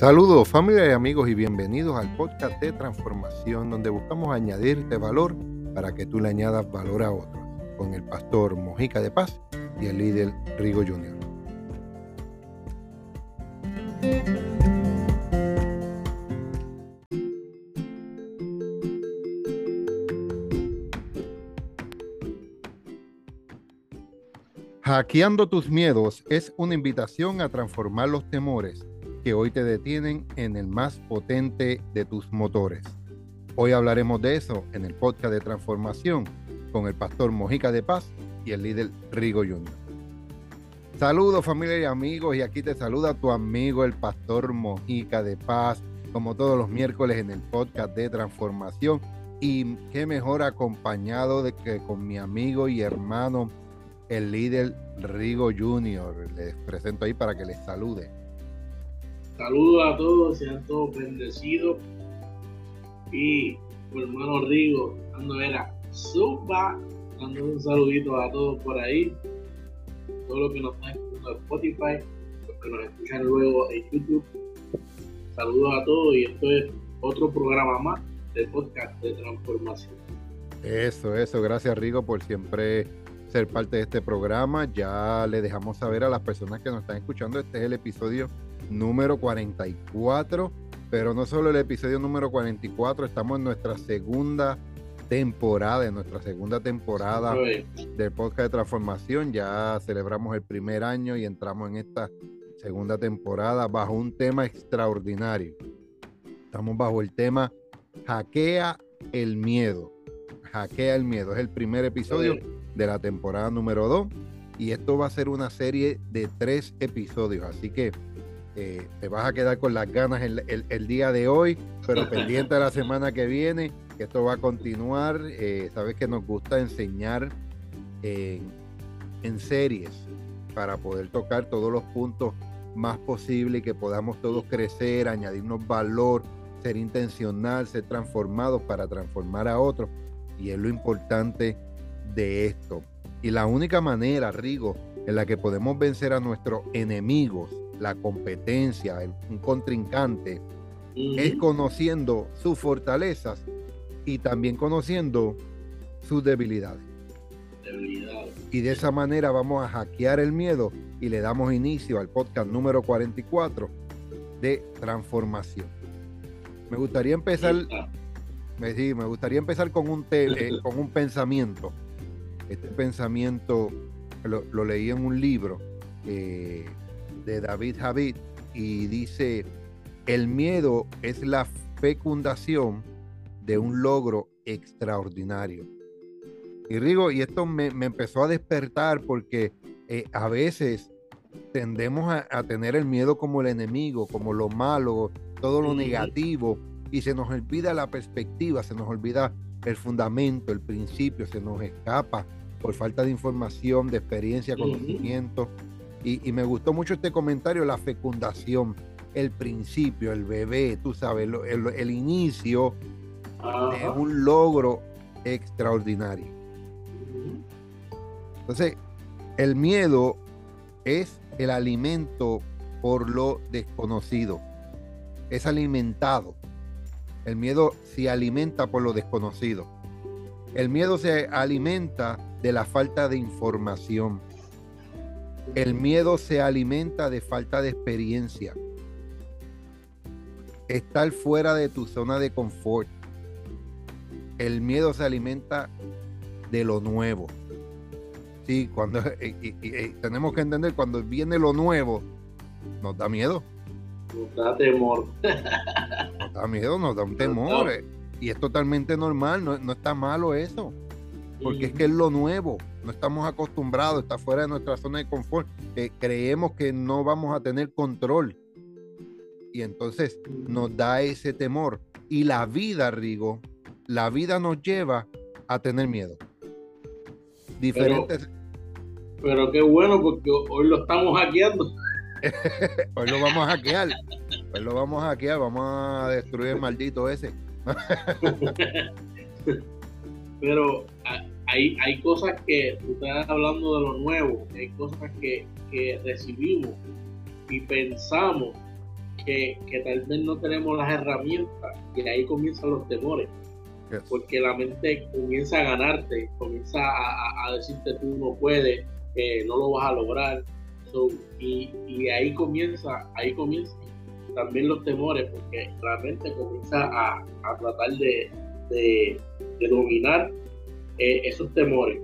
Saludos familia y amigos y bienvenidos al podcast de transformación donde buscamos añadirte valor para que tú le añadas valor a otros con el pastor Mojica de Paz y el líder Rigo Jr. Hackeando tus miedos es una invitación a transformar los temores que hoy te detienen en el más potente de tus motores. Hoy hablaremos de eso en el podcast de transformación con el pastor Mojica de Paz y el líder Rigo Jr. Saludos familia y amigos y aquí te saluda tu amigo el pastor Mojica de Paz como todos los miércoles en el podcast de transformación y qué mejor acompañado de que con mi amigo y hermano el líder Rigo Jr. Les presento ahí para que les salude. Saludos a todos, sean todos bendecidos. Y mi hermano Rigo, dando era Zumba, dando un saludito a todos por ahí. Todos los que nos están escuchando en Spotify, los que nos escuchan luego en YouTube. Saludos a todos y esto es otro programa más del podcast de transformación. Eso, eso, gracias Rigo por siempre ser parte de este programa. Ya le dejamos saber a las personas que nos están escuchando, este es el episodio número 44, pero no solo el episodio número 44, estamos en nuestra segunda temporada, en nuestra segunda temporada del podcast de transformación. Ya celebramos el primer año y entramos en esta segunda temporada bajo un tema extraordinario. Estamos bajo el tema Hackea el miedo. Hackea el miedo. Es el primer episodio de la temporada número 2 y esto va a ser una serie de tres episodios. Así que eh, te vas a quedar con las ganas el, día de hoy, pero pendiente de la semana que viene, que esto va a continuar. Eh, sabes que nos gusta enseñar en, series para poder tocar todos los puntos más posibles y que podamos todos crecer, añadirnos valor, ser intencional, ser transformados para transformar a otros. Y es lo importante de esto. Y la única manera, Rigo, en la que podemos vencer a nuestros enemigos, la competencia, un contrincante, es conociendo sus fortalezas y también conociendo sus debilidades. Y de esa manera vamos a hackear el miedo y le damos inicio al podcast número 44 de transformación. Me gustaría empezar, me, me gustaría empezar con un, eh, con un pensamiento. Este pensamiento lo, leí en un libro eh, de David Javid y dice, el miedo es la fecundación de un logro extraordinario. Y Rigo, y esto me, empezó a despertar porque eh, a veces tendemos a, tener el miedo como el enemigo, como lo malo, todo lo negativo, y se nos olvida la perspectiva, se nos olvida el fundamento, el principio, se nos escapa por falta de información, de experiencia, conocimiento. Y, me gustó mucho este comentario, la fecundación, el principio, el bebé, tú sabes, el, inicio de un logro extraordinario. Entonces, el miedo es el alimento por lo desconocido. Es alimentado. El miedo se alimenta por lo desconocido. El miedo se alimenta de la falta de información. El miedo se alimenta de falta de experiencia. Estar fuera de tu zona de confort. El miedo se alimenta de lo nuevo. Sí, cuando tenemos que entender cuando viene lo nuevo, nos da miedo. Nos da temor. Nos da miedo, nos da un temor. Eh, y es totalmente normal, no, no está malo eso porque es que es lo nuevo, no estamos acostumbrados, está fuera de nuestra zona de confort, eh, creemos que no vamos a tener control y entonces nos da ese temor. Y la vida, Rigo, la vida nos lleva a tener miedo. Diferentes. Pero, qué bueno, porque hoy lo estamos hackeando. hoy lo vamos a hackear. Hoy lo vamos a hackear, vamos a destruir el maldito ese. Pero hay, hay cosas que, estás hablando de lo nuevo, hay cosas que, recibimos y pensamos que, tal vez no tenemos las herramientas y ahí comienzan los temores. Porque la mente comienza a ganarte, comienza a, decirte tú no puedes, que no lo vas a lograr. y, y ahí comienza, ahí comienza también los temores, porque la mente comienza a, tratar de, dominar eh, esos temores.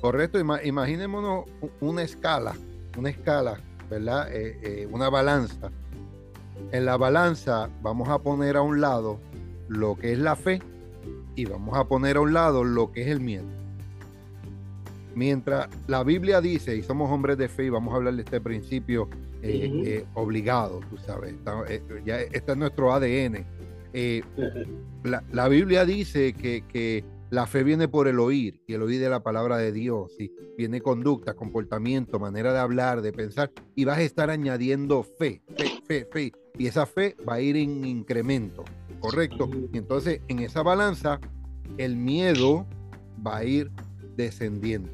Correcto, imaginémonos una escala, una escala, ¿verdad? Eh, eh, una balanza. En la balanza vamos a poner a un lado lo que es la fe y vamos a poner a un lado lo que es el miedo. Mientras la Biblia dice, y somos hombres de fe, y vamos a hablar de este principio eh, obligado, tú sabes, eh, ya este es nuestro ADN. La, Biblia dice que, la fe viene por el oír y el oír de la palabra de Dios. Y viene conducta, comportamiento, manera de hablar, de pensar. Y vas a estar añadiendo fe, fe, fe, fe. Y esa fe va a ir en incremento, ¿correcto? Y entonces en esa balanza, el miedo va a ir descendiendo.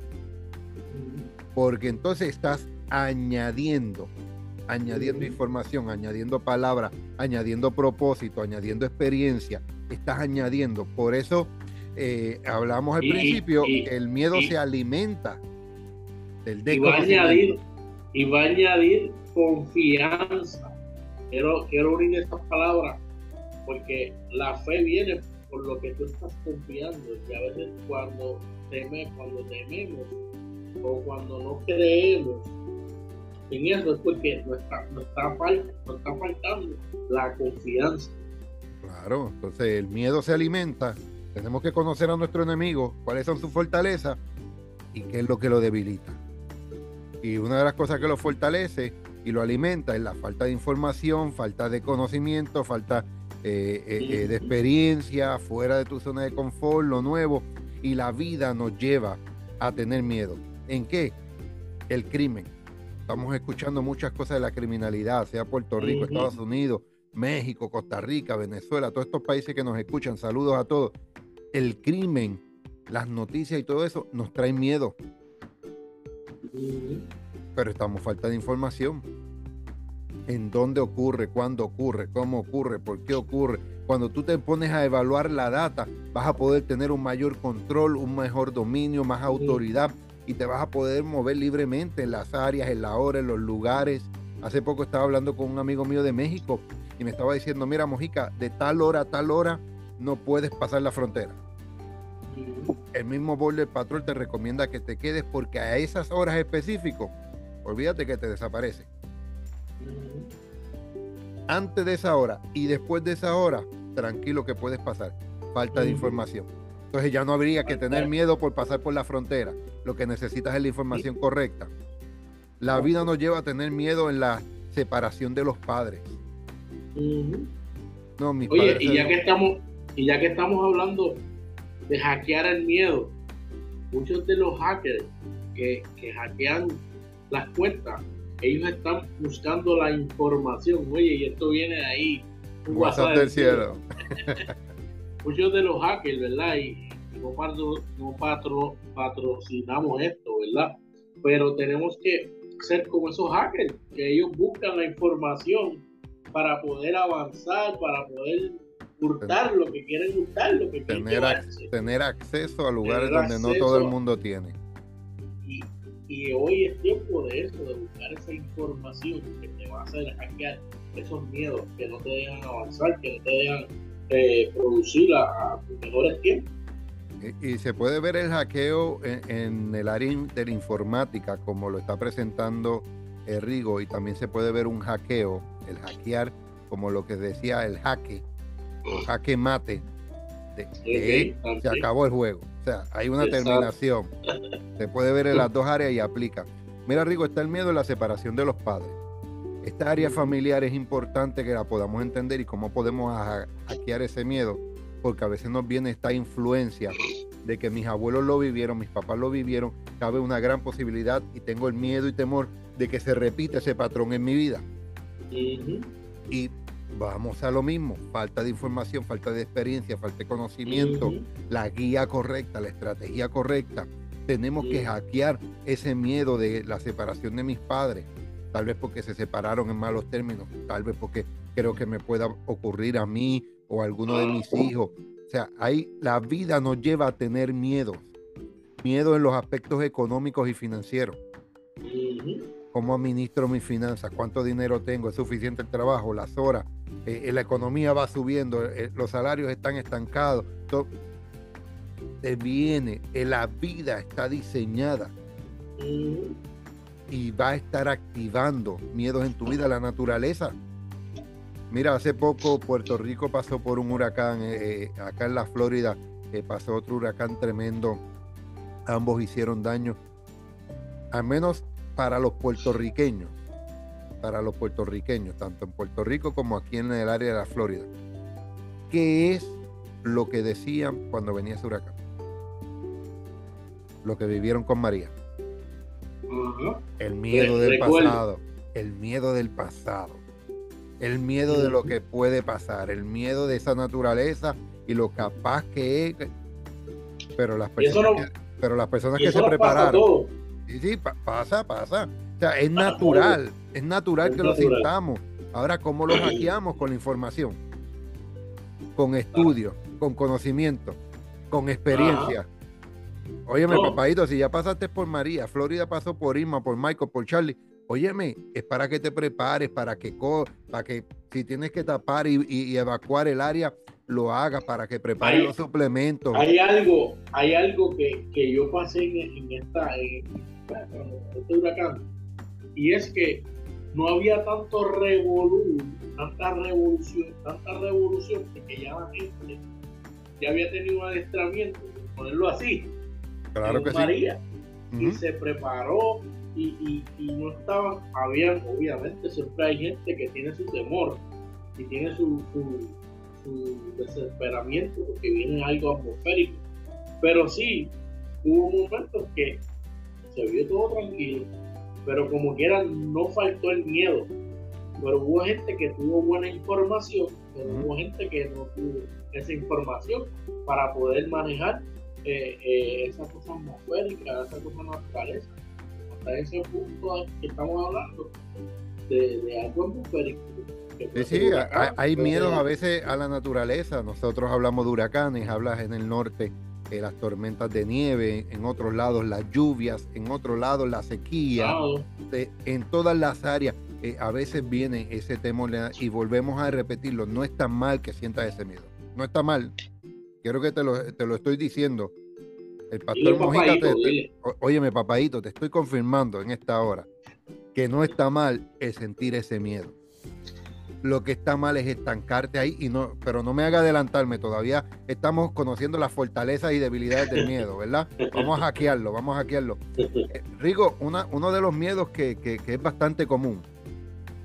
Porque entonces estás añadiendo añadiendo información, añadiendo palabras, añadiendo propósito, añadiendo experiencia, estás añadiendo. Por eso eh, hablamos al principio, el miedo se alimenta del y va, a añadir, y va a añadir confianza. Quiero, quiero unir estas palabras porque la fe viene por lo que tú estás confiando y a veces cuando, teme, cuando tememos o cuando no creemos en eso es porque nos está, está, faltando la confianza. Claro, entonces el miedo se alimenta. Tenemos que conocer a nuestro enemigo, cuáles son sus fortalezas y qué es lo que lo debilita. Y una de las cosas que lo fortalece y lo alimenta es la falta de información, falta de conocimiento, falta eh, eh, eh, de experiencia, fuera de tu zona de confort, lo nuevo. Y la vida nos lleva a tener miedo. ¿En qué? El crimen. Estamos escuchando muchas cosas de la criminalidad, sea Puerto Rico, Estados Unidos, México, Costa Rica, Venezuela, todos estos países que nos escuchan. Saludos a todos. El crimen, las noticias y todo eso nos trae miedo. Pero estamos falta de información. En dónde ocurre, cuándo ocurre, cómo ocurre, por qué ocurre. Cuando tú te pones a evaluar la data, vas a poder tener un mayor control, un mejor dominio, más autoridad y te vas a poder mover libremente en las áreas, en la hora, en los lugares. Hace poco estaba hablando con un amigo mío de México y me estaba diciendo, mira, Mojica, de tal hora a tal hora no puedes pasar la frontera. El mismo Border Patrol te recomienda que te quedes porque a esas horas específicas, olvídate que te desaparece. Antes de esa hora y después de esa hora, tranquilo que puedes pasar. Falta de información. Entonces ya no habría que tener miedo por pasar por la frontera. Lo que necesitas es la información correcta. La vida nos lleva a tener miedo en la separación de los padres. No, mis Oye, y ya que estamos, y ya que estamos hablando de hackear el miedo, muchos de los hackers que, hackean las cuentas, ellos están buscando la información. Oye, y esto viene de ahí. Un WhatsApp, del cielo. muchos de los hackers, ¿verdad? Y, no, patro, patrocinamos esto, ¿verdad? Pero tenemos que ser como esos hackers, que ellos buscan la información para poder avanzar, para poder hurtar lo que quieren hurtar, lo que tener, quieren tener acceso a lugares donde no todo el mundo tiene. Y, y, hoy es tiempo de eso, de buscar esa información que te va a hacer hackear esos miedos que no te dejan avanzar, que no te dejan eh, producir a, a tus mejores tiempos. Y, se puede ver el hackeo en, el área de la informática, como lo está presentando Rigo, y también se puede ver un hackeo, el hackear, como lo que decía el jaque, el jaque mate, de, se acabó el juego. O sea, hay una terminación. Se puede ver en las dos áreas y aplica. Mira, Rigo, está el miedo en la separación de los padres. Esta área familiar es importante que la podamos entender y cómo podemos hackear ese miedo porque a veces nos viene esta influencia de que mis abuelos lo vivieron, mis papás lo vivieron, cabe una gran posibilidad y tengo el miedo y temor de que se repita ese patrón en mi vida. Y vamos a lo mismo, falta de información, falta de experiencia, falta de conocimiento, la guía correcta, la estrategia correcta. Tenemos que hackear ese miedo de la separación de mis padres, tal vez porque se separaron en malos términos, tal vez porque creo que me pueda ocurrir a mí o a alguno de mis hijos. O sea, ahí la vida nos lleva a tener miedo. Miedo en los aspectos económicos y financieros. ¿Cómo administro mis finanzas? ¿Cuánto dinero tengo? ¿Es suficiente el trabajo? ¿Las horas? Eh, la economía va subiendo, eh, los salarios están estancados. Todo, te viene, eh, la vida está diseñada y va a estar activando miedos en tu vida, la naturaleza. Mira, hace poco Puerto Rico pasó por un huracán, acá en la Florida pasó otro huracán tremendo, ambos hicieron daño, al menos para los puertorriqueños para los puertorriqueños, tanto en Puerto Rico como aquí en el área de la Florida. ¿Qué es lo que decían cuando venía ese huracán? Lo que vivieron con María. El miedo del pasado. El miedo del pasado. El miedo de lo que puede pasar. El miedo de esa naturaleza y lo capaz que es. Pero las personas, que, pero las personas que se prepararon. Sí, sí, pasa, pasa. O sea, es natural, es natural que lo sintamos. Ahora, ¿cómo lo hackeamos? Con la información, con estudio, con conocimiento, con experiencia. Óyeme, papadito, si ya pasaste por María, Florida pasó por Irma, por Michael, por Charlie, óyeme, es para que te prepares, para que, para que si tienes que tapar y, evacuar el área, lo hagas, para que prepares los suplementos. Hay algo, hay algo que, yo pasé en, esta, en este huracán y es que no había tanto revolución, tanta revolución, tanta revolución, porque ya la gente ya había tenido un adestramiento, ponerlo así, claro que María, y se preparó y, no estaba, había, obviamente, siempre hay gente que tiene su temor y tiene su, su, su desesperamiento porque viene algo atmosférico, pero sí, hubo momentos que se vio todo tranquilo, pero como quiera no faltó el miedo. Pero hubo gente que tuvo buena información, pero hubo gente que no tuvo esa información para poder manejar eh, eh, esa cosa atmosférica, esa cosa naturaleza. Hasta ese punto que estamos hablando de, de algo atmosférico. Sí, sí, hay, miedo a veces a la naturaleza. Nosotros hablamos de huracanes, hablas en el norte eh, las tormentas de nieve, en otros lados las lluvias, en otros lados la sequía, en todas las áreas. Eh, a veces viene ese temor y volvemos a repetirlo. No está mal que sientas ese miedo. No está mal. Quiero que te lo, te lo estoy diciendo. El pastor Mojica, te, óyeme, papadito, te estoy confirmando en esta hora que no está mal el sentir ese miedo lo que está mal es estancarte ahí y no, pero no me haga adelantarme, todavía estamos conociendo las fortalezas y debilidades del miedo, ¿verdad? Vamos a hackearlo, vamos a hackearlo. Eh, Rigo, una, uno de los miedos que, es bastante común,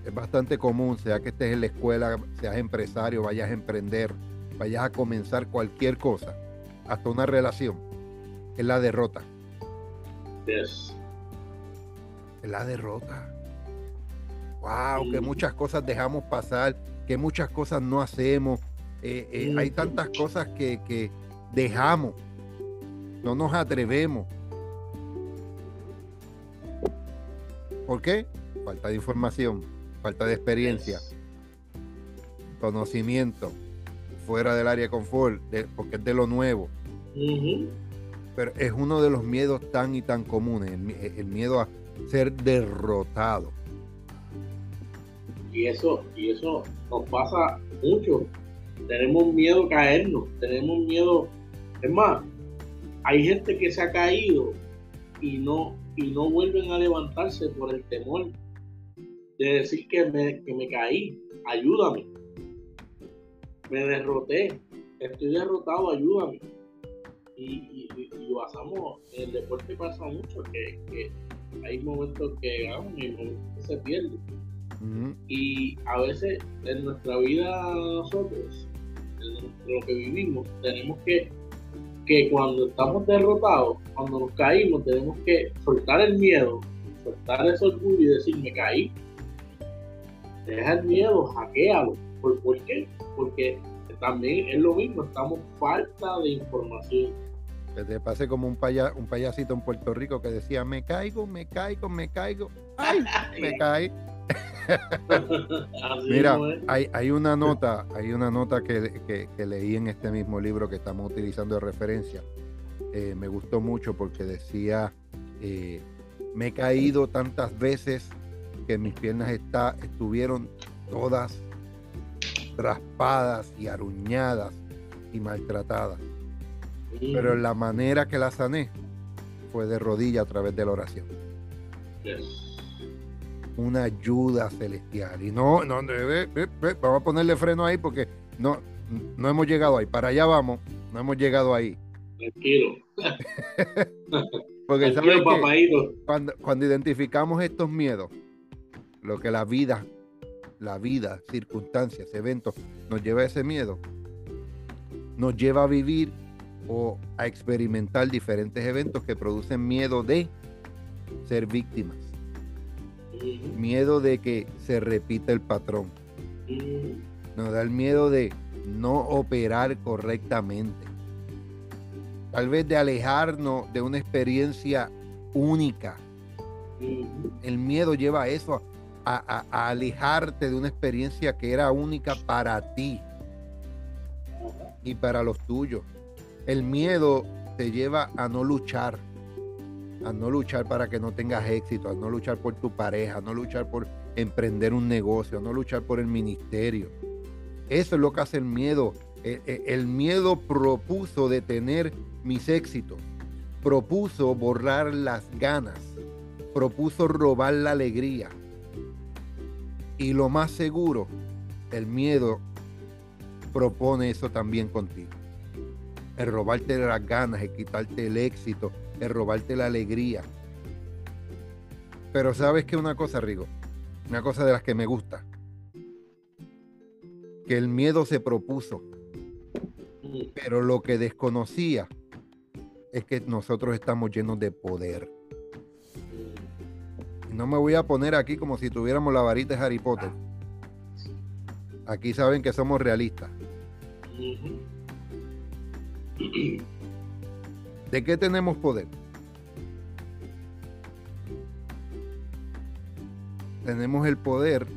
es bastante común, sea que estés en la escuela, seas empresario, vayas a emprender, vayas a comenzar cualquier cosa, hasta una relación, es la derrota. Es la derrota wow, que muchas cosas dejamos pasar, que muchas cosas no hacemos. Eh, eh, hay tantas cosas que, dejamos, no nos atrevemos. ¿Por qué? Falta de información, falta de experiencia, conocimiento, fuera del área de confort, porque es de lo nuevo. Pero es uno de los miedos tan y tan comunes, el miedo a ser derrotado. Y eso, y eso nos pasa mucho. Tenemos miedo a caernos, tenemos miedo. Es más, hay gente que se ha caído y no, y no vuelven a levantarse por el temor de decir que me, que me caí, ayúdame. Me derroté, estoy derrotado, ayúdame. Y, y, y, basamos, en el deporte pasa mucho, que, hay momentos que ganamos y momentos que se pierden y a veces en nuestra vida nosotros, en lo que vivimos, tenemos que, que cuando estamos derrotados, cuando nos caímos, tenemos que soltar el miedo, soltar ese orgullo y decir, me caí. Deja el miedo, hackealo. ¿Por, ¿Por qué? Porque también es lo mismo, estamos falta de información. Que te pase como un, paya, un payasito en Puerto Rico que decía, me caigo, me caigo, me caigo, ay, me caí. Mira, hay, hay, una nota, hay una nota que, leí en este mismo libro que estamos utilizando de referencia. Eh, me gustó mucho porque decía, eh, me he caído tantas veces que mis piernas está, estuvieron todas raspadas y aruñadas y maltratadas. Pero la manera que la sané fue de rodilla a través de la oración. Una ayuda celestial. Y no, no, vamos a ponerle freno ahí porque no, no hemos llegado ahí. Para allá vamos, no hemos llegado ahí. Tranquilo. porque cuando, cuando identificamos estos miedos, lo que la vida, la vida, circunstancias, eventos, nos lleva a ese miedo, nos lleva a vivir o a experimentar diferentes eventos que producen miedo de ser víctimas. Miedo de que se repita el patrón. Nos da el miedo de no operar correctamente. Tal vez de alejarnos de una experiencia única. El miedo lleva a eso, a, a alejarte de una experiencia que era única para ti y para los tuyos. El miedo te lleva a no luchar, a no luchar para que no tengas éxito, a no luchar por tu pareja, a no luchar por emprender un negocio, a no luchar por el ministerio. Eso es lo que hace el miedo. E, e, el, miedo propuso detener mis éxitos, propuso borrar las ganas, propuso robar la alegría. Y lo más seguro, el miedo propone eso también contigo el robarte las ganas, el quitarte el éxito, el robarte la alegría. Pero sabes que una cosa, Rigo, una cosa de las que me gusta, que el miedo se propuso, pero lo que desconocía es que nosotros estamos llenos de poder. no me voy a poner aquí como si tuviéramos la varita de Harry Potter. Aquí saben que somos realistas. ¿De qué tenemos poder? Tenemos el poder,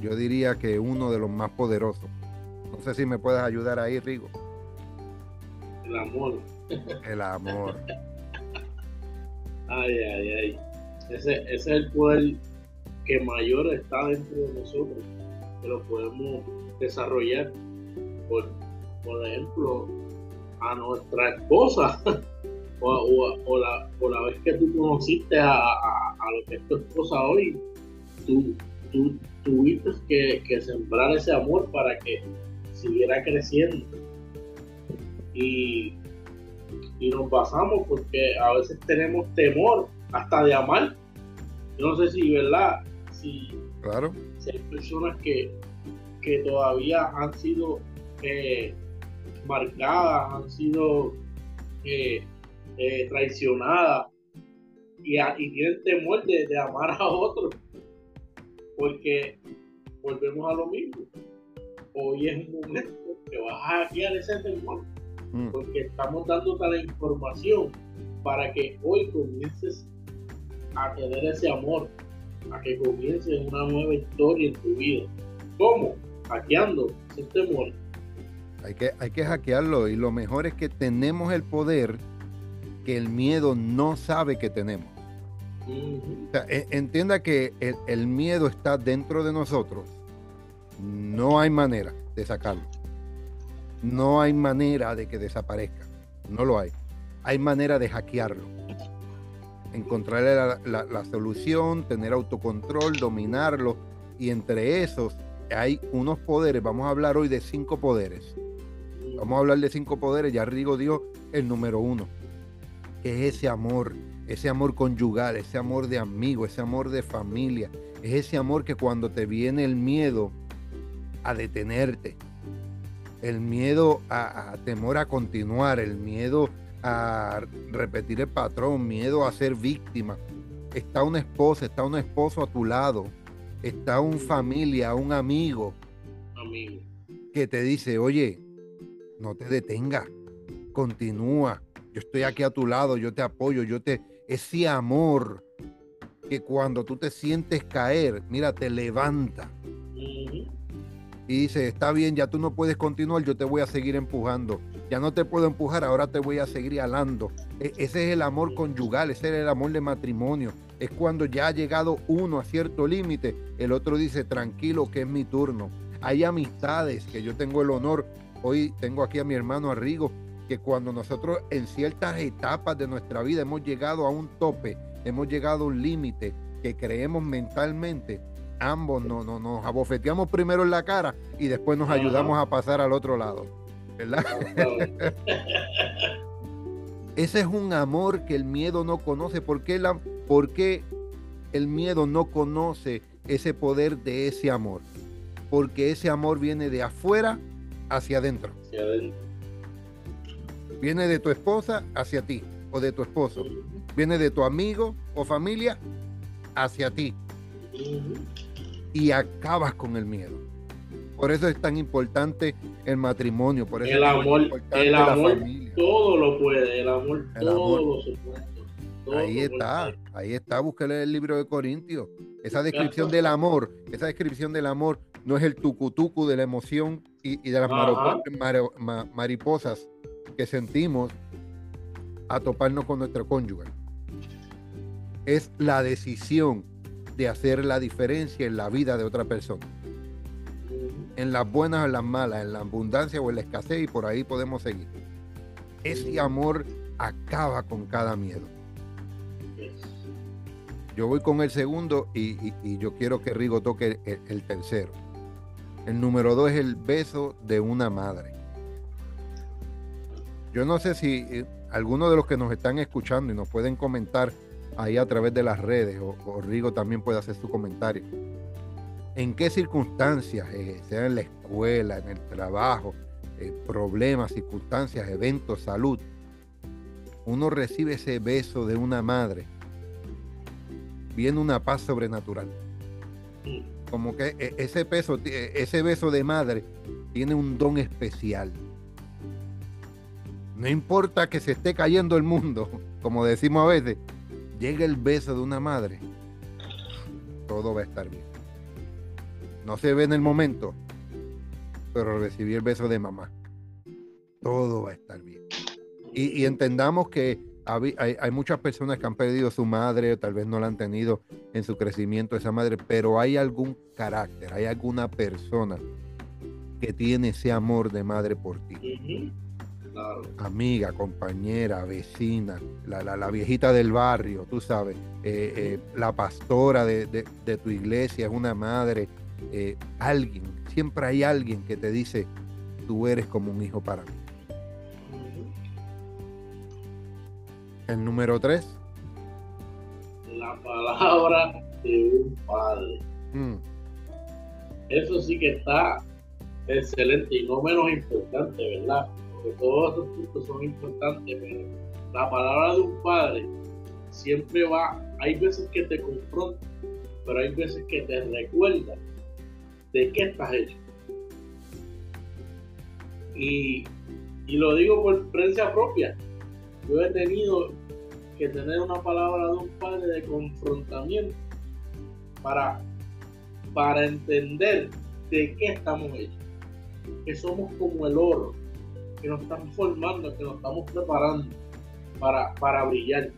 yo diría que uno de los más poderosos. No sé si me puedes ayudar ahí, Rigo. El amor. El amor. Ay, ay, ay. Ese, ese es el poder que mayor está dentro de nosotros, que lo podemos desarrollar. Por, por ejemplo, a nuestra esposa o, la, la, vez que tú conociste a, lo que es tu esposa hoy, tú, tú tuviste que, que, sembrar ese amor para que siguiera creciendo. Y, y nos basamos porque a veces tenemos temor hasta de amar. Yo no sé si, ¿verdad? Si, claro. si hay personas que, que todavía han sido eh, marcadas, han sido eh, eh, traicionadas y, tienen temor de, amar a otros, porque volvemos a lo mismo. Hoy es un momento que vas a hackear ese temor, mm. porque estamos dándote la información para que hoy comiences a tener ese amor, a que comiences una nueva historia en tu vida. ¿Cómo? Hackeando ese temor hay que, hay que hackearlo y lo mejor es que tenemos el poder que el miedo no sabe que tenemos. E, entienda que el, miedo está dentro de nosotros. No hay manera de sacarlo. No hay manera de que desaparezca. No lo hay. Hay manera de hackearlo. Encontrarle la, la solución, tener autocontrol, dominarlo. Y entre esos hay unos poderes. Vamos a hablar hoy de cinco poderes Vamos a hablar de cinco poderes. Ya Rigo dio el número uno, que es ese amor, ese amor conyugal, ese amor de amigo, ese amor de familia. Es ese amor que cuando te viene el miedo a detenerte, el miedo a, temor a continuar, el miedo a repetir el patrón, miedo a ser víctima. Está una esposa, está un esposo a tu lado, está un familia, un amigo, amigo. que te dice, oye, no te detenga, continúa. Yo estoy aquí a tu lado, yo te apoyo, yo te... Ese amor que cuando tú te sientes caer, mira, te levanta. Y dice, está bien, ya tú no puedes continuar, yo te voy a seguir empujando. Ya no te puedo empujar, ahora te voy a seguir alando. E, ese es el amor conyugal, ese es el amor de matrimonio. Es cuando ya ha llegado uno a cierto límite, el otro dice, tranquilo, que es mi turno. Hay amistades que yo tengo el honor, hoy tengo aquí a mi hermano Arrigo, que cuando nosotros en ciertas etapas de nuestra vida hemos llegado a un tope, hemos llegado a un límite que creemos mentalmente, ambos no, no, nos abofeteamos primero en la cara y después nos ayudamos a pasar al otro lado. ¿Verdad? Ese es un amor que el miedo no conoce. ¿Por qué, la, ¿Por qué el miedo no conoce ese poder de ese amor? Porque ese amor viene de afuera hacia adentro. Hacia adentro. Viene de tu esposa hacia ti o de tu esposo. Viene de tu amigo o familia hacia ti. Y acabas con el miedo. Por eso es tan importante el matrimonio. Por eso el amor, el amor todo lo puede. El amor todo lo puede. Ahí está, ahí está, búsquele el libro de Corintios. Esa descripción del amor, esa descripción del amor no es el tucutucu de la emoción y, de las mariposas que sentimos a toparnos con nuestro cónyuge. Es la decisión de hacer la diferencia en la vida de otra persona. En las buenas o en las malas, en la abundancia o en la escasez y por ahí podemos seguir. Ese amor acaba con cada miedo. Yo voy con el segundo y, yo quiero que Rigo toque el tercero. El número dos es el beso de una madre. Yo no sé si eh, algunos de los que nos están escuchando y nos pueden comentar ahí a través de las redes, o, Rigo también puede hacer su comentario. ¿En qué circunstancias, eh, sea en la escuela, en el trabajo, eh, problemas, circunstancias, eventos, salud, uno recibe ese beso de una madre? Viene una paz sobrenatural. Como que ese, beso, ese beso de madre tiene un don especial no importa que se esté cayendo el mundo, como decimos a veces, llega el beso de una madre, todo va a estar bien. No se ve en el momento, pero recibí el beso de mamá. Todo va a estar bien. Y, entendamos que hay, hay, muchas personas que han perdido su madre, o tal vez no la han tenido en su crecimiento esa madre, pero hay algún carácter, hay alguna persona que tiene ese amor de madre por ti. Amiga, compañera, vecina, la, viejita del barrio, tú sabes, eh, eh, la pastora de, tu iglesia es una madre, eh, alguien, siempre hay alguien que te dice, tú eres como un hijo para mí. El número tres. La palabra de un padre. Mm. Eso sí que está excelente y no menos importante, ¿verdad? todos esos puntos son importantes, pero la palabra de un padre siempre va, hay veces que te confronta, pero hay veces que te recuerda de qué estás hecho. Y, y lo digo por experiencia propia, yo he tenido que tener una palabra de un padre de confrontamiento para, para entender de qué estamos hechos, que somos como el oro, que nos estamos formando, que nos estamos preparando para, para brillar.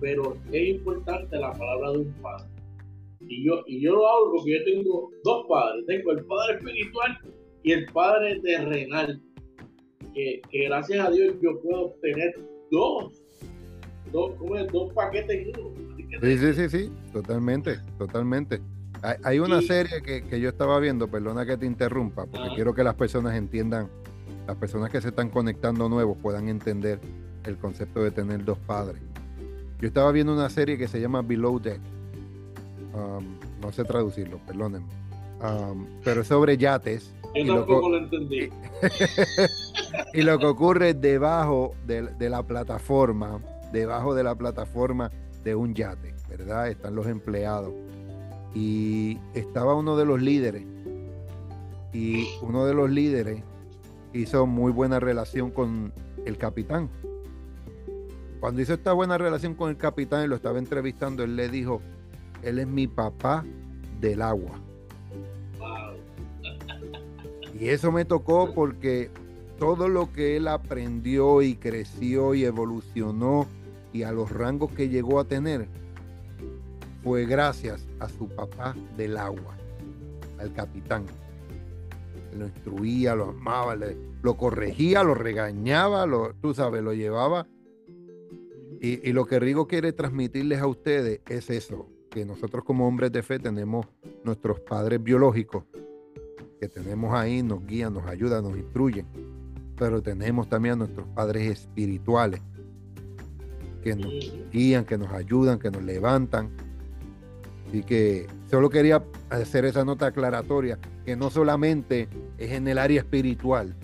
Pero es importante la palabra de un padre. Y yo, y yo lo hago porque yo tengo dos padres. Tengo el padre espiritual y el padre terrenal. Que, que gracias a Dios yo puedo tener dos. Dos, dos paquetes en uno. Sí, sí, sí, sí, totalmente, totalmente. Hay, una serie que, que, yo estaba viendo, perdona que te interrumpa, porque quiero que las personas entiendan las personas que se están conectando nuevos puedan entender el concepto de tener dos padres. Yo estaba viendo una serie que se llama Below Deck. Um, no sé traducirlo, perdónenme. Um, pero es sobre yates. Yo y tampoco lo, entendí. y lo que ocurre debajo de, de, la plataforma, debajo de la plataforma de un yate, ¿verdad? Están los empleados. Y estaba uno de los líderes. Y uno de los líderes hizo muy buena relación con el capitán. Cuando hizo esta buena relación con el capitán y lo estaba entrevistando, él le dijo, Él es mi papá del agua. Y eso me tocó porque todo lo que él aprendió y creció y evolucionó y a los rangos que llegó a tener fue gracias a su papá del agua, al capitán. Lo instruía, lo amaba, lo corregía, lo regañaba, lo, tú sabes, lo llevaba. Y, y lo que Rigo quiere transmitirles a ustedes es eso, que nosotros como hombres de fe tenemos nuestros padres biológicos que tenemos ahí nos guían, nos ayudan, nos instruyen, pero tenemos también a nuestros padres espirituales que nos guían, que nos ayudan, que nos levantan. Así que solo quería hacer esa nota aclaratoria, que no solamente es en el área espiritual,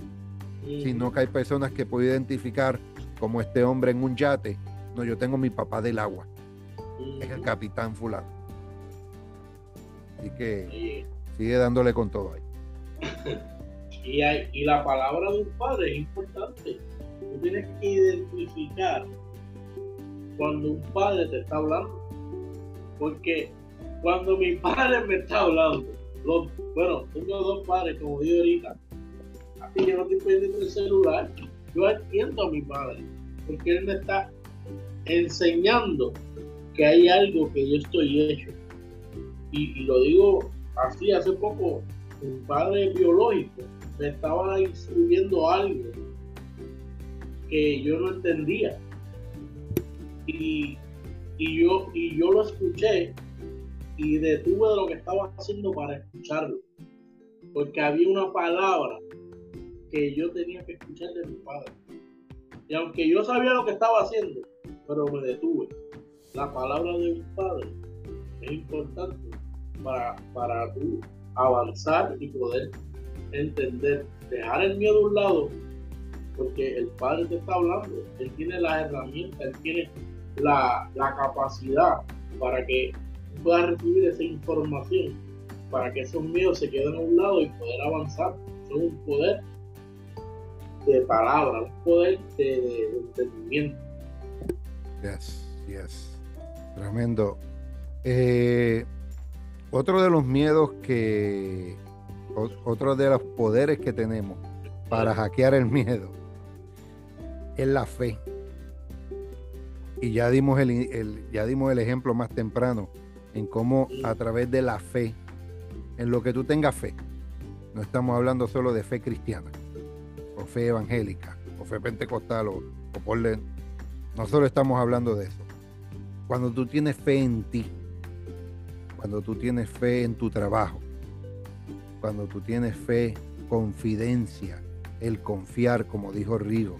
sino que hay personas que puedo identificar como este hombre en un yate. No, yo tengo mi papá del agua. Es el capitán fulano. Así que sigue dándole con todo ahí. y, y la palabra de un padre es importante. Tú tienes que identificar cuando un padre te está hablando. Porque cuando mi padre me está hablando, bueno, tengo dos padres, como digo ahorita, así que no estoy pendiente del celular, yo entiendo a mi padre, porque él me está enseñando que hay algo que yo estoy hecho. Y lo digo así, hace poco un padre biológico me estaba instruyendo algo que yo no entendía. Y, yo, y yo lo escuché y detuve lo que estaba haciendo para escucharlo. Porque había una palabra que yo tenía que escuchar de mi padre. Y aunque yo sabía lo que estaba haciendo, pero me detuve. La palabra de mi padre es importante para, para tú avanzar y poder entender, dejar el miedo a un lado, porque el Padre te está hablando, Él tiene las herramientas, Él tiene la, capacidad para que puedas recibir esa información, para que esos miedos se queden a un lado y poder avanzar. Son un poder de palabra, un poder de, entendimiento. Yes, yes. Tremendo. Eh, otro de los miedos que, otro de los poderes que tenemos para hackear el miedo es la fe. Y ya dimos el, ya dimos el ejemplo más temprano en cómo a través de la fe, en lo que tú tengas fe, no estamos hablando solo de fe cristiana, o fe evangélica, o fe pentecostal, o, o por no solo estamos hablando de eso. Cuando tú tienes fe en ti, cuando tú tienes fe en tu trabajo, cuando tú tienes fe, confidencia, el confiar, como dijo Rigo,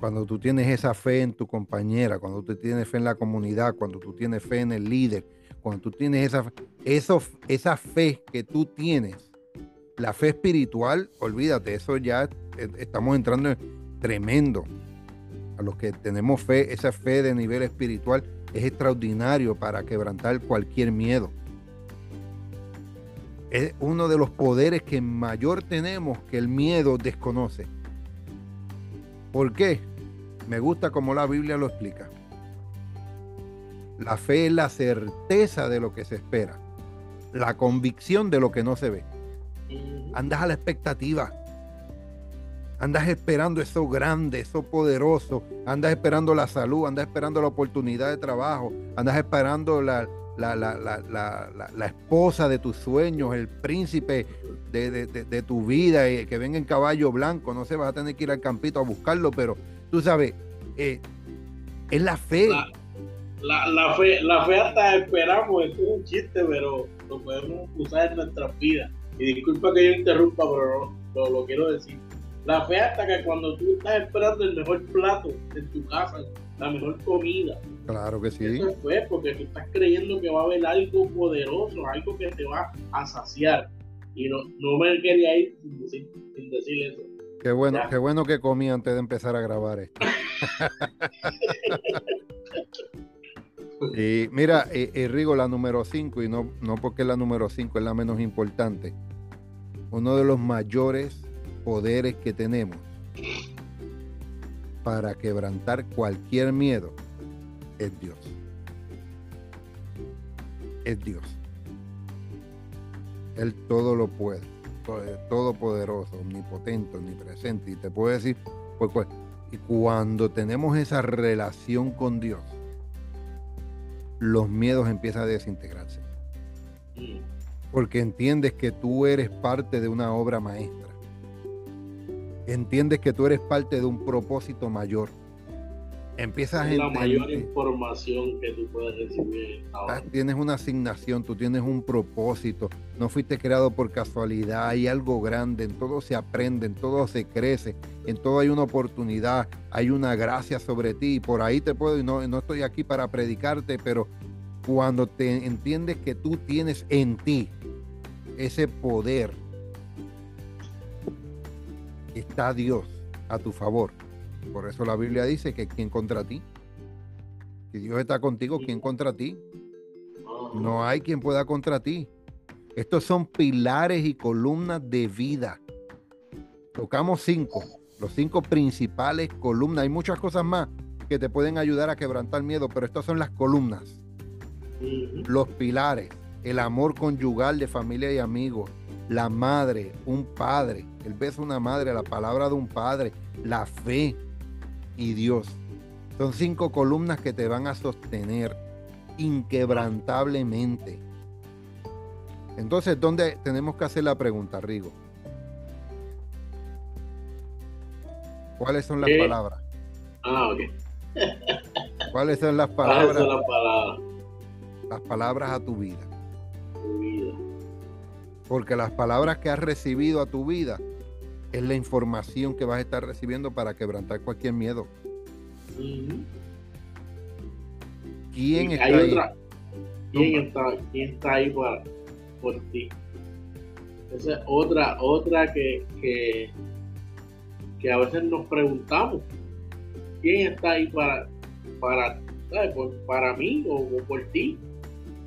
cuando tú tienes esa fe en tu compañera, cuando tú tienes fe en la comunidad, cuando tú tienes fe en el líder, cuando tú tienes esa, eso, esa fe que tú tienes, la fe espiritual, olvídate, eso ya eh, estamos entrando en tremendo. A los que tenemos fe, esa fe de nivel espiritual, es extraordinario para quebrantar cualquier miedo. Es uno de los poderes que mayor tenemos que el miedo desconoce. ¿Por qué? Me gusta como la Biblia lo explica. La fe es la certeza de lo que se espera, la convicción de lo que no se ve. Andas a la expectativa andas esperando eso grande, eso poderoso, andas esperando la salud, andas esperando la oportunidad de trabajo, andas esperando la, la, esposa de tus sueños, el príncipe de, tu vida, eh, que venga en caballo blanco, no sé, vas a tener que ir al campito a buscarlo, pero tú sabes, eh, es la fe. La, fe. La fe hasta esperamos, es un chiste, pero lo podemos usar en nuestras vidas. Y disculpa que yo interrumpa, pero lo quiero decir la fe hasta que cuando tú estás esperando el mejor plato en tu casa, la mejor comida. Claro que sí. Eso es fe, porque tú estás creyendo que va a haber algo poderoso, algo que te va a saciar. Y no, no me quería ir sin decir, eso. Qué bueno, qué bueno que comí antes de empezar a grabar esto. y mira, eh, eh, Rigo, la número 5, y no, no porque la número 5 es la menos importante, uno de los mayores poderes que tenemos para quebrantar cualquier miedo es Dios. es Dios. Él todo lo puede, todopoderoso, omnipotente, omnipresente. Y te puedo decir, pues, pues, y cuando tenemos esa relación con Dios, los miedos empiezan a desintegrarse. Porque entiendes que tú eres parte de una obra maestra. Entiendes que tú eres parte de un propósito mayor empiezas es la mayor información que tú puedes recibir. Ahora. Tienes una asignación, tú tienes un propósito, no fuiste creado por casualidad, hay algo grande, en todo se aprende, en todo se crece, en todo hay una oportunidad, hay una gracia sobre ti, y por ahí te puedo, y no, no estoy aquí para predicarte, pero cuando te entiendes que tú tienes en ti ese poder, está Dios a tu favor por eso la Biblia dice que ¿quién contra ti? Si Dios está contigo, ¿quién contra ti? No hay quien pueda contra ti. Estos son pilares y columnas de vida. Tocamos cinco, los cinco principales columnas. Hay muchas cosas más que te pueden ayudar a quebrantar miedo, pero estas son las columnas, los pilares, el amor conyugal de familia y amigos, la madre, un padre, el beso de una madre, la palabra de un padre, la fe, y Dios. Son cinco columnas que te van a sostener inquebrantablemente. Entonces, ¿dónde tenemos que hacer la pregunta, Rigo? ¿Cuáles son las palabras? Ah, ok. ¿Cuáles son las palabras? las palabras? Las palabras a tu vida. Tu vida. Porque las palabras que has recibido a tu vida es la información que vas a estar recibiendo para quebrantar cualquier miedo. ¿Quién está ahí? ¿Quién está, ¿Quién está ahí por ti? Esa es otra, otra que, que, que, a veces nos preguntamos. ¿Quién está ahí para, para, para mí o, por ti?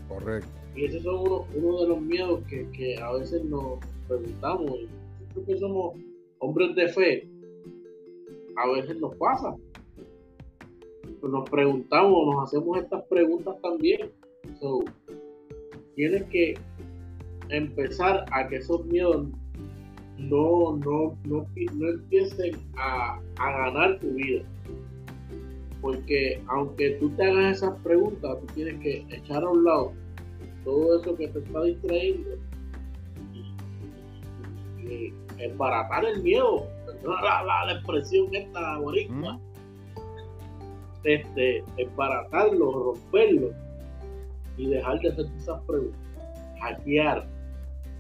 Correcto. Y ese es uno, uno de los miedos que, que a veces nos preguntamos. Yo creo que somos hombres de fe, a veces nos pasa. nos preguntamos, nos hacemos estas preguntas también. tienes que empezar a que esos miedos no, no, no, empiecen a, a ganar tu vida. Porque aunque tú te hagas esas preguntas, tú tienes que echar a un lado todo eso que te está distrayendo y, embaratar el miedo, la, la, la expresión esta boricua, este, embaratarlo, romperlo y dejar de hacer esas preguntas, hackear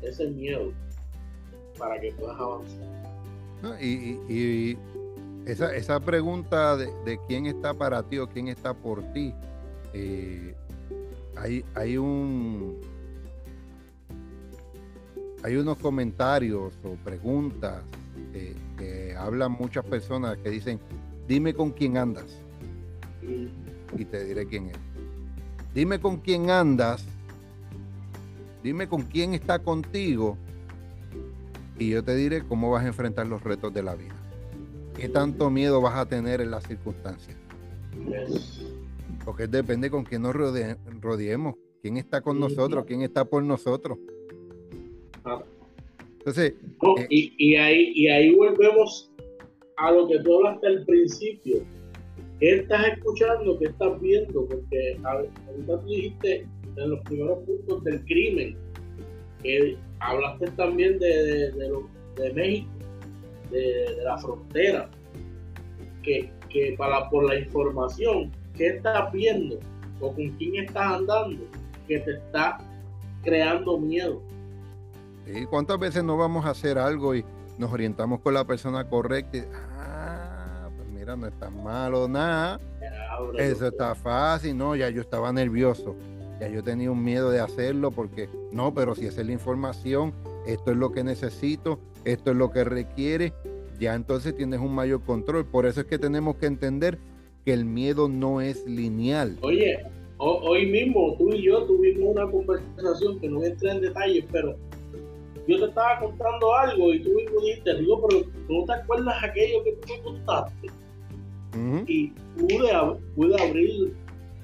ese miedo para que puedas avanzar. y, esa, esa, pregunta de, quién está para ti o quién está por ti, eh, hay, hay un hay unos comentarios o preguntas que hablan muchas personas que dicen, dime con quién andas y te diré quién es. Dime con quién andas, dime con quién está contigo y yo te diré cómo vas a enfrentar los retos de la vida. ¿Qué tanto miedo vas a tener en las circunstancias? Porque depende con quién nos rodeemos, quién está con nosotros, quién está por nosotros. Entonces, eh, y, ahí, y ahí volvemos a lo que tú hablaste al principio. ¿Qué estás escuchando? ¿Qué estás viendo? Porque ahorita tú dijiste en los primeros puntos del crimen, que hablaste también de, de, México, de, la frontera, que, que para, por la información, ¿qué estás viendo? ¿O con quién estás andando? Que te está creando miedo. ¿Cuántas veces no vamos a hacer algo y nos orientamos con la persona correcta? Y, ah, pues mira, no está malo nada. Eso está fácil, no, ya yo estaba nervioso. Ya yo tenía un miedo de hacerlo porque, no, pero si esa es la información, esto es lo que necesito, esto es lo que requiere, ya entonces tienes un mayor control. Por eso es que tenemos que entender que el miedo no es lineal. Oye, hoy mismo tú y yo tuvimos una conversación que no voy a entrar en detalles, pero yo te estaba contando algo y tú mismo dijiste, digo, pero ¿no te acuerdas aquello que tú me contaste? Y pude, pude abrir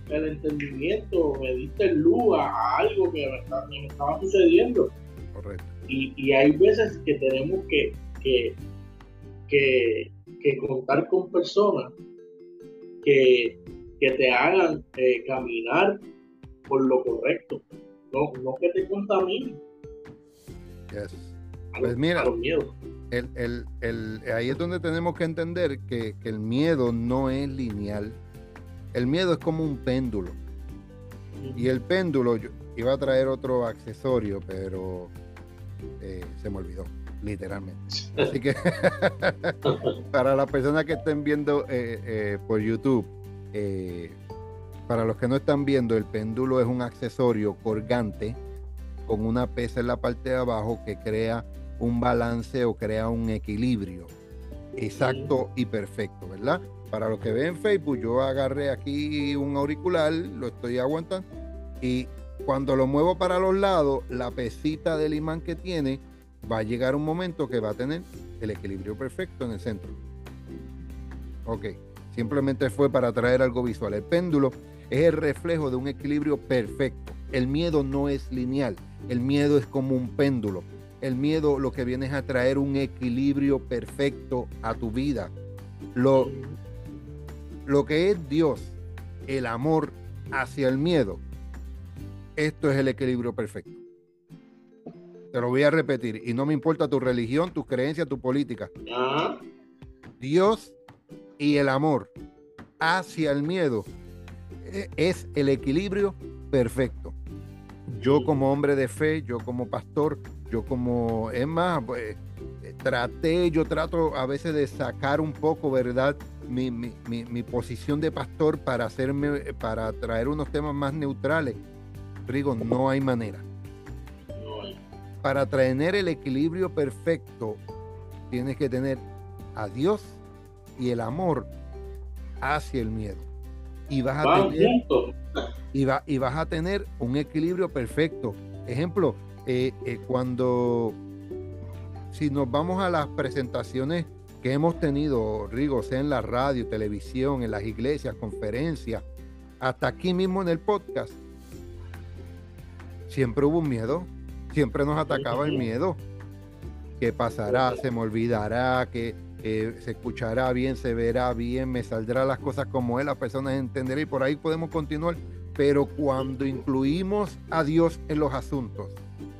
el entendimiento, me diste luz a, algo que me, estaba sucediendo. Correcto. Y, hay veces que tenemos que, que, que, contar con personas que, te hagan eh, caminar por lo correcto, no, no que te contaminen. Pues mira, el, el, el, ahí es donde tenemos que entender que, que, el miedo no es lineal. El miedo es como un péndulo. Y el péndulo, yo iba a traer otro accesorio, pero eh, se me olvidó, literalmente. Así que para las personas que estén viendo eh, eh, por YouTube, para los que no están viendo, el péndulo es un accesorio colgante con una pesa en la parte de abajo que crea un balance o crea un equilibrio exacto y perfecto, ¿verdad? Para los que ven Facebook, yo agarré aquí un auricular, lo estoy aguantando y cuando lo muevo para los lados, la pesita del imán que tiene va a llegar un momento que va a tener el equilibrio perfecto en el centro. Ok, simplemente fue para traer algo visual. El péndulo es el reflejo de un equilibrio perfecto. El miedo no es lineal, el miedo es como un péndulo. El miedo lo que viene es a traer un equilibrio perfecto a tu vida. Lo, lo que es Dios, el amor hacia el miedo, esto es el equilibrio perfecto. Te lo voy a repetir y no me importa tu religión, tu creencia, tu política. Dios y el amor hacia el miedo e, es el equilibrio perfecto yo como hombre de fe, yo como pastor, yo como, es más, pues, traté, yo trato a veces de sacar un poco, ¿verdad? Mi, posición de pastor para hacerme, para traer unos temas más neutrales. Rigo, no hay manera. Para traer el equilibrio perfecto, tienes que tener a Dios y el amor hacia el miedo. Y vas a tener, y, y vas a tener un equilibrio perfecto. Ejemplo, eh, eh, cuando, si nos vamos a las presentaciones que hemos tenido, Rigo, sea en la radio, televisión, en las iglesias, conferencias, hasta aquí mismo en el podcast, siempre hubo un miedo, siempre nos atacaba el miedo. ¿Qué pasará? ¿Se me olvidará? que eh, se escuchará bien? ¿Se verá bien? ¿Me saldrá las cosas como es? Las personas entenderán y por ahí podemos continuar pero cuando incluimos a Dios en los asuntos,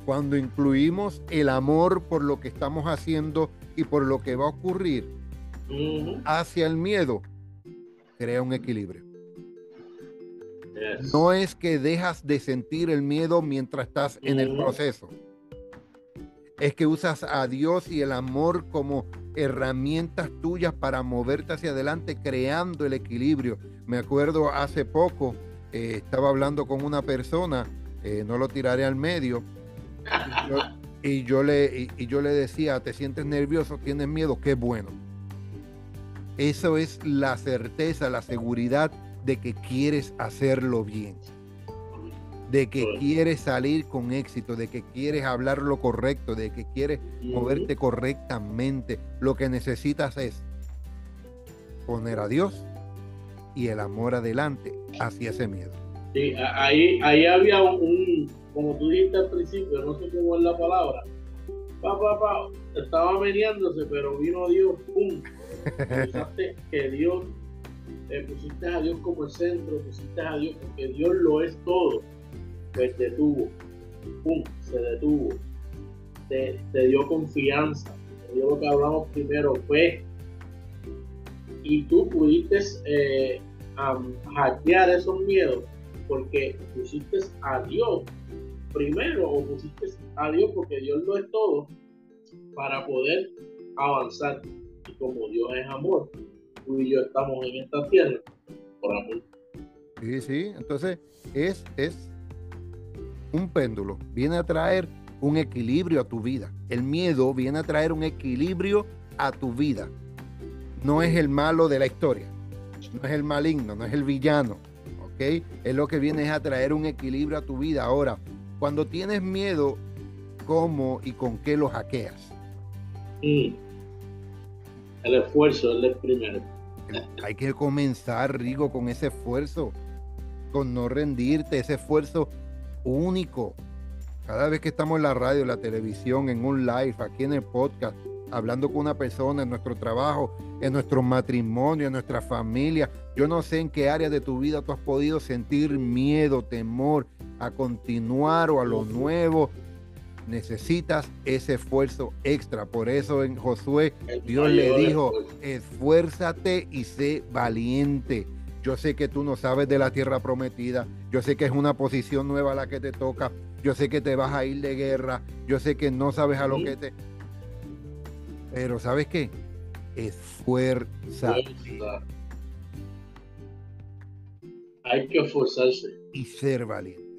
cuando incluimos el amor por lo que estamos haciendo y por lo que va a ocurrir hacia el miedo, crea un equilibrio. No es que dejas de sentir el miedo mientras estás en el proceso. Es que usas a Dios y el amor como herramientas tuyas para moverte hacia adelante, creando el equilibrio. Me acuerdo hace poco, eh, estaba hablando con una persona, eh, no lo tiraré al medio, y yo, le, y, yo le decía, ¿te sientes nervioso? ¿Tienes miedo? Qué bueno. Eso es la certeza, la seguridad de que quieres hacerlo bien, de que quieres salir con éxito, de que quieres hablar lo correcto, de que quieres moverte correctamente. Lo que necesitas es poner a Dios y el amor adelante hacia ese miedo. Sí, ahí, ahí había un, como tú dijiste al principio, no sé cómo es la palabra, pa, pa, pa, estaba meneándose, pero vino Dios, ¡pum! Pusiste que Dios, eh, pusiste a Dios como el centro, pusiste a Dios, porque Dios lo es todo, pues detuvo. Se detuvo, te, dio confianza, te dio lo que hablamos primero, fe, y tú pudiste eh, hackear esos miedos porque pusiste a Dios primero o pusiste a Dios porque Dios lo es todo para poder avanzar. Y como Dios es amor, tú y yo estamos en esta tierra por amor. Sí, sí, entonces es, es un péndulo, viene a traer un equilibrio a tu vida. El miedo viene a traer un equilibrio a tu vida no es el malo de la historia, no es el maligno, no es el villano, ¿ok? Es lo que viene es a traer un equilibrio a tu vida. Ahora, cuando tienes miedo, ¿cómo y con qué lo hackeas? Mm. El esfuerzo es el primero. Hay que comenzar, Rigo, con ese esfuerzo. con no rendirte, ese esfuerzo único. Cada vez que estamos en la radio, en la televisión, en un live, aquí en el podcast, hablando con una persona en nuestro trabajo, en nuestro matrimonio, en nuestra familia. Yo no sé en qué área de tu vida tú has podido sentir miedo, temor a continuar o a lo nuevo. Necesitas ese esfuerzo extra. Por eso en Josué Dios le dijo, esfuérzate y sé valiente. Yo sé que tú no sabes de la tierra prometida. Yo sé que es una posición nueva la que te toca. Yo sé que te vas a ir de guerra. Yo sé que no sabes a lo que te pero ¿sabes qué? Esfuérzate. Hay que esforzarse. Y ser valiente.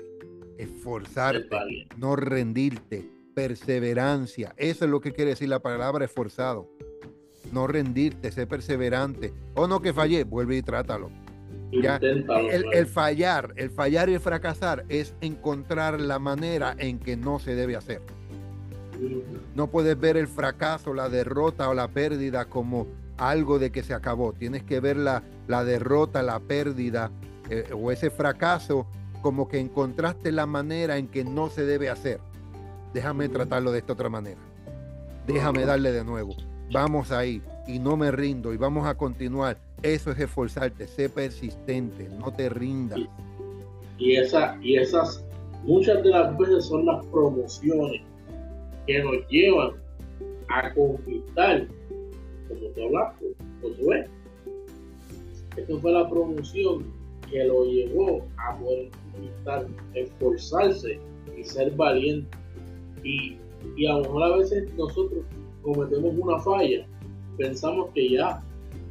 Esforzarte. No rendirte. Perseverancia. Eso es lo que quiere decir la palabra esforzado. No rendirte, ser perseverante. O no que fallé, vuelve y trátalo. Ya, el, fallar, el fallar y el fracasar es encontrar la manera en que no se debe hacer. No puedes ver el fracaso, la derrota o la pérdida como algo de que se acabó. Tienes que ver la, derrota, la pérdida eh, o ese fracaso como que encontraste la manera en que no se debe hacer. Déjame tratarlo de esta otra manera. Déjame darle de nuevo. Vamos ahí y no me rindo y vamos a continuar. Eso es esforzarte, sé persistente, no te rindas. Y, esa, y esas muchas de las veces son las promociones que nos llevan a conquistar, como te hablaste, Josué. Esta fue la promoción que lo llevó a poder conquistar, esforzarse y ser valiente. Y, y a lo mejor a veces nosotros cometemos una falla, pensamos que ya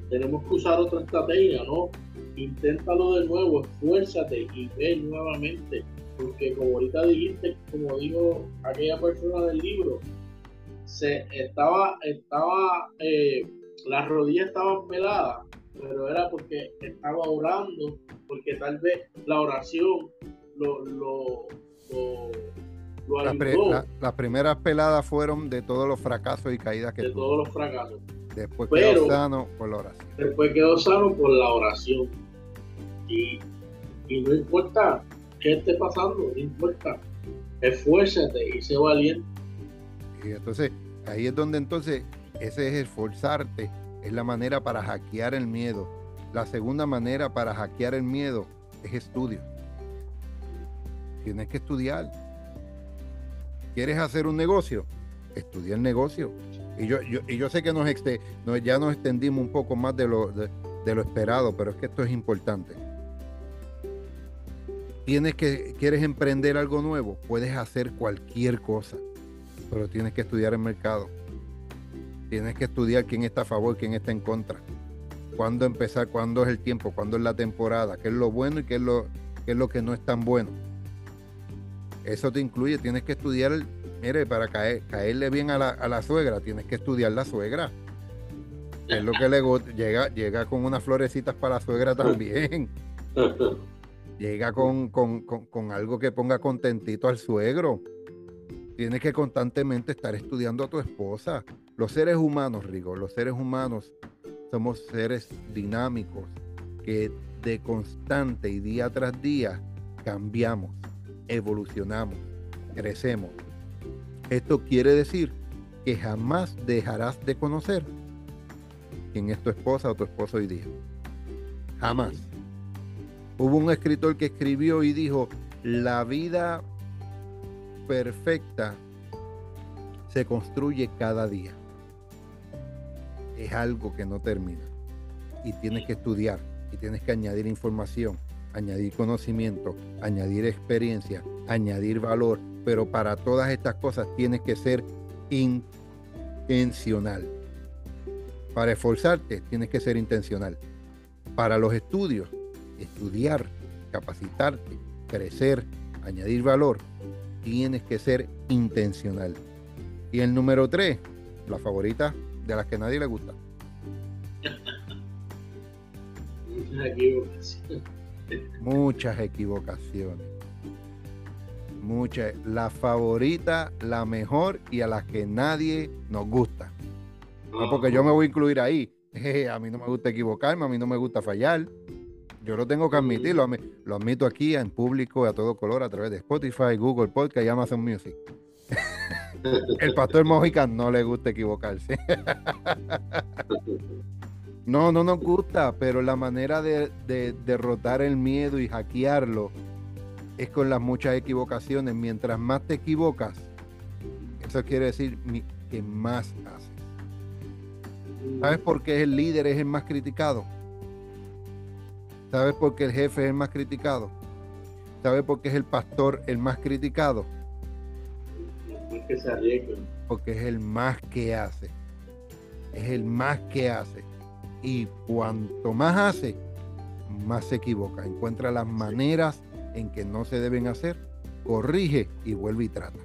tenemos que usar otra estrategia, ¿no? Inténtalo de nuevo, esfuérzate y ve nuevamente porque como ahorita dijiste, como dijo aquella persona del libro, se estaba, estaba, eh, las rodillas estaban peladas, pero era porque estaba orando, porque tal vez la oración lo, lo, ayudó. las primeras peladas fueron de todos los fracasos y caídas que De todos los fracasos. Después quedó sano por la oración. Después quedó sano por la oración. Y, y no importa ¿Qué esté pasando? No importa. Esfuérzate y sé valiente. Y entonces, ahí es donde entonces ese es esforzarte, es la manera para hackear el miedo. La segunda manera para hackear el miedo es estudio. Tienes que estudiar. ¿Quieres hacer un negocio? Estudia el negocio. Y yo, y yo sé que nos, ya nos extendimos un poco más de lo, de lo esperado, pero es que esto es importante tienes que, quieres emprender algo nuevo, puedes hacer cualquier cosa, pero tienes que estudiar el mercado. Tienes que estudiar quién está a favor, quién está en contra. Cuándo empezar, cuándo es el tiempo, cuándo es la temporada, qué es lo bueno y qué es lo, qué es lo que no es tan bueno. Eso te incluye, tienes que estudiar, mire, para caer, caerle bien a la, a la suegra, tienes que estudiar la suegra. Es lo que le llega, llega con unas florecitas para la suegra también. Llega con, algo que ponga contentito al suegro. Tienes que constantemente estar estudiando a tu esposa. Los seres humanos, Rigo, los seres humanos somos seres dinámicos que de constante y día tras día cambiamos, evolucionamos, crecemos. Esto quiere decir que jamás dejarás de conocer quién es tu esposa o tu esposo hoy día. Jamás. Hubo un escritor que escribió y dijo, la vida perfecta se construye cada día. Es algo que no termina. Y tienes que estudiar, y tienes que añadir información, añadir conocimiento, añadir experiencia, añadir valor. Pero para todas estas cosas tienes que ser intencional. Para esforzarte tienes que ser intencional. Para los estudios estudiar, capacitarte, crecer, añadir valor, tienes que ser intencional. Y el número tres, la favorita de las que nadie le gusta. Muchas equivocaciones. Muchas equivocaciones. Muchas. La favorita, la mejor y a las que nadie nos gusta. porque yo me voy a incluir ahí. a mí no me gusta equivocarme, a mí no me gusta fallar. Yo lo tengo que admitir, lo, lo, admito aquí en público, a todo color, a través de Spotify, Google Podcast y Amazon Music. El pastor Mojica no le gusta equivocarse. No, no nos gusta, pero la manera de, derrotar el miedo y hackearlo es con las muchas equivocaciones. Mientras más te equivocas, eso quiere decir que más haces. ¿Sabes por qué el líder es el más criticado? ¿Sabes por qué el jefe es el más criticado? ¿Sabes por qué es el pastor el más criticado? Porque es el más que hace. Es el más que hace. Y cuanto más hace, más se equivoca. Encuentra las maneras en que no se deben hacer, corrige y vuelve y trata.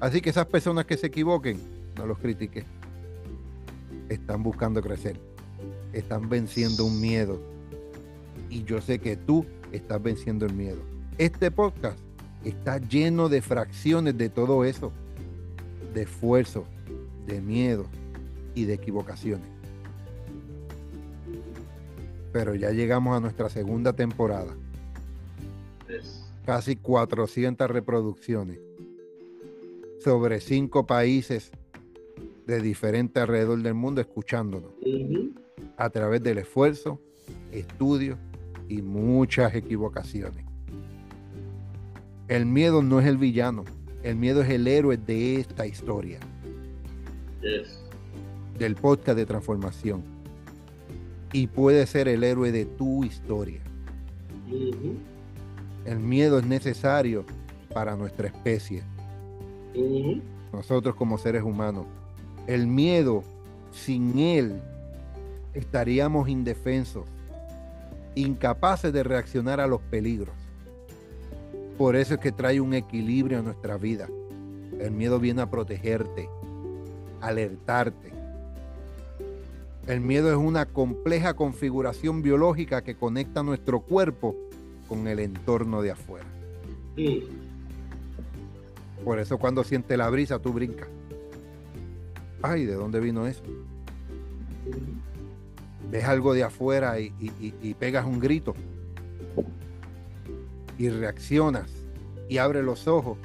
Así que esas personas que se equivoquen, no los critiques. Están buscando crecer. Están venciendo un miedo. Y yo sé que tú estás venciendo el miedo. Este podcast está lleno de fracciones de todo eso. De esfuerzo, de miedo y de equivocaciones pero ya llegamos a nuestra segunda temporada. Casi 400 reproducciones sobre cinco países de diferente alrededor del mundo escuchándonos a través del esfuerzo, estudio y muchas equivocaciones. El miedo no es el villano, el miedo es el héroe de esta historia. Del podcast de transformación y puede ser el héroe de tu historia. El miedo es necesario para nuestra especie. Nosotros como seres humanos. El miedo, sin él, estaríamos indefensos, incapaces de reaccionar a los peligros. Por eso es que trae un equilibrio a nuestra vida. El miedo viene a protegerte, alertarte, el miedo es una compleja configuración biológica que conecta nuestro cuerpo con el entorno de afuera. Por eso cuando siente la brisa tú brincas. Ay, ¿de dónde vino eso? Ves algo de afuera y, y pegas un grito. Y reaccionas y abres los ojos.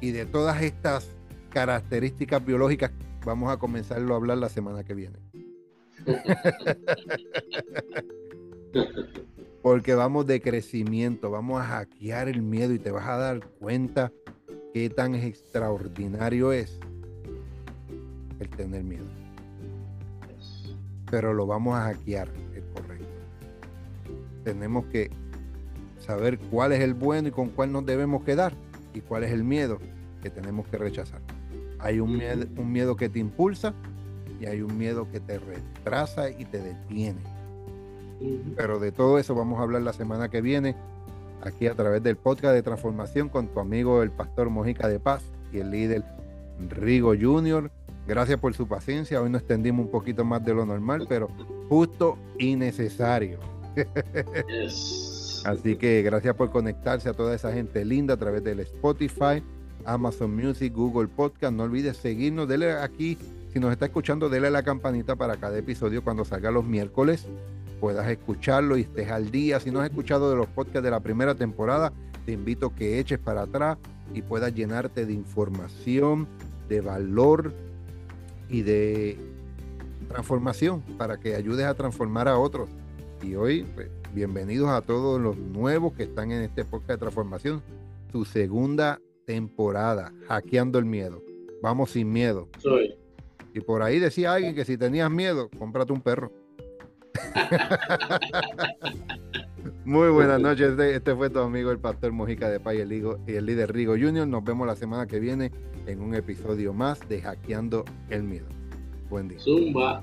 Y de todas estas características biológicas vamos a comenzarlo a hablar la semana que viene. Porque vamos de crecimiento, vamos a hackear el miedo y te vas a dar cuenta qué tan extraordinario es el tener miedo. Pero lo vamos a hackear, es correcto. Tenemos que saber cuál es el bueno y con cuál nos debemos quedar y cuál es el miedo que tenemos que rechazar. Hay un miedo, un miedo que te impulsa y hay un miedo que te retrasa y te detiene. Pero de todo eso vamos a hablar la semana que viene aquí a través del podcast de transformación con tu amigo el pastor Mojica de Paz y el líder Rigo Junior. Gracias por su paciencia. Hoy nos extendimos un poquito más de lo normal, pero justo y necesario. Así que gracias por conectarse a toda esa gente linda a través del Spotify, Amazon Music, Google Podcast. No olvides seguirnos, dele aquí, si nos está escuchando, dele la campanita para cada episodio cuando salga los miércoles puedas escucharlo y estés al día. Si no has escuchado de los podcasts de la primera temporada, te invito a que eches para atrás y puedas llenarte de información, de valor y de transformación para que ayudes a transformar a otros. Y hoy, pues, bienvenidos a todos los nuevos que están en este podcast de transformación, su segunda temporada, hackeando el miedo. Vamos sin miedo. Soy. Y por ahí decía alguien que si tenías miedo, cómprate un perro. Muy buenas noches. Este, este, fue tu amigo el pastor Mojica de Pay y el líder Rigo Junior. Nos vemos la semana que viene en un episodio más de Hackeando el Miedo. Buen día. Zumba.